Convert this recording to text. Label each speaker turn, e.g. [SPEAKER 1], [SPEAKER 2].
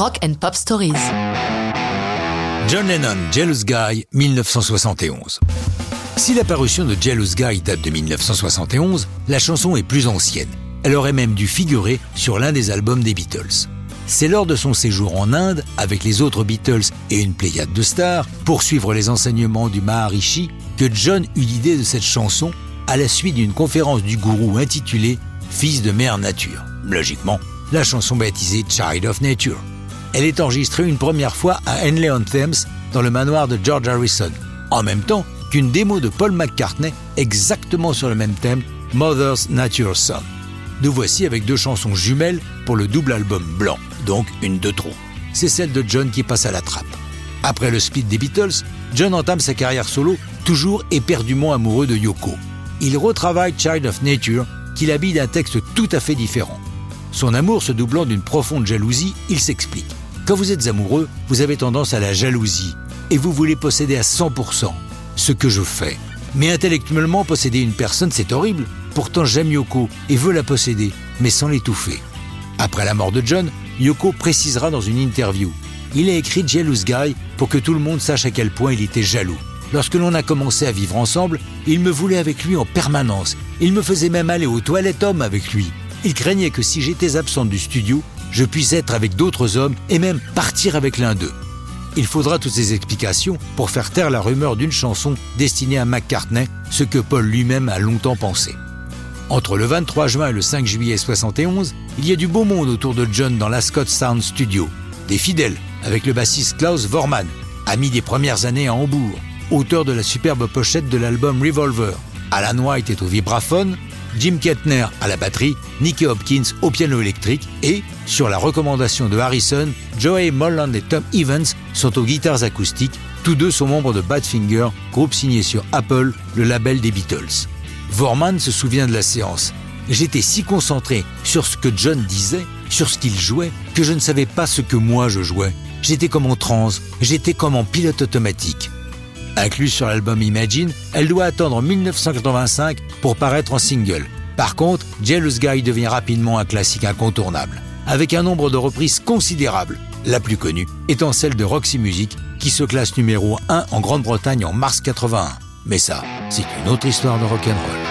[SPEAKER 1] Rock and Pop Stories.
[SPEAKER 2] John Lennon, Jealous Guy, 1971. Si la parution de Jealous Guy date de 1971, la chanson est plus ancienne. Elle aurait même dû figurer sur l'un des albums des Beatles. C'est lors de son séjour en Inde, avec les autres Beatles et une pléiade de stars, pour suivre les enseignements du Maharishi, que John eut l'idée de cette chanson à la suite d'une conférence du gourou intitulée Fils de mère nature. Logiquement, la chanson baptisée Child of Nature. Elle est enregistrée une première fois à Henley-on-Thames dans le manoir de George Harrison, en même temps qu'une démo de Paul McCartney exactement sur le même thème, Mother's Nature Song. Nous voici avec deux chansons jumelles pour le double album blanc, donc une de trop. C'est celle de John qui passe à la trappe. Après le split des Beatles, John entame sa carrière solo, toujours éperdument amoureux de Yoko. Il retravaille Child of Nature, qu'il habille d'un texte tout à fait différent. Son amour se doublant d'une profonde jalousie, il s'explique. Quand vous êtes amoureux, vous avez tendance à la jalousie et vous voulez posséder à 100%, ce que je fais. Mais intellectuellement, posséder une personne, c'est horrible. Pourtant, j'aime Yoko et veux la posséder, mais sans l'étouffer. Après la mort de John, Yoko précisera dans une interview. Il a écrit Jealous Guy pour que tout le monde sache à quel point il était jaloux. Lorsque l'on a commencé à vivre ensemble, il me voulait avec lui en permanence. Il me faisait même aller aux toilettes hommes avec lui. Il craignait que si j'étais absente du studio, je puisse être avec d'autres hommes et même partir avec l'un d'eux. Il faudra toutes ces explications pour faire taire la rumeur d'une chanson destinée à McCartney, ce que Paul lui-même a longtemps pensé. Entre le 23 juin et le 5 juillet 71, il y a du beau monde autour de John dans la Scott Sound Studio. Des fidèles, avec le bassiste Klaus Vormann, ami des premières années à Hambourg, auteur de la superbe pochette de l'album Revolver. Alan White est au vibraphone, Jim Kettner à la batterie, Nicky Hopkins au piano électrique et, sur la recommandation de Harrison, Joey Molland et Tom Evans sont aux guitares acoustiques. Tous deux sont membres de Badfinger, groupe signé sur Apple, le label des Beatles. Vorman se souvient de la séance. J'étais si concentré sur ce que John disait, sur ce qu'il jouait, que je ne savais pas ce que moi je jouais. J'étais comme en transe, j'étais comme en pilote automatique. Incluse sur l'album Imagine, elle doit attendre 1985 pour paraître en single. Par contre, Jealous Guy devient rapidement un classique incontournable, avec un nombre de reprises considérable, la plus connue étant celle de Roxy Music, qui se classe numéro 1 en Grande-Bretagne en mars 81. Mais ça, c'est une autre histoire de rock'n'roll.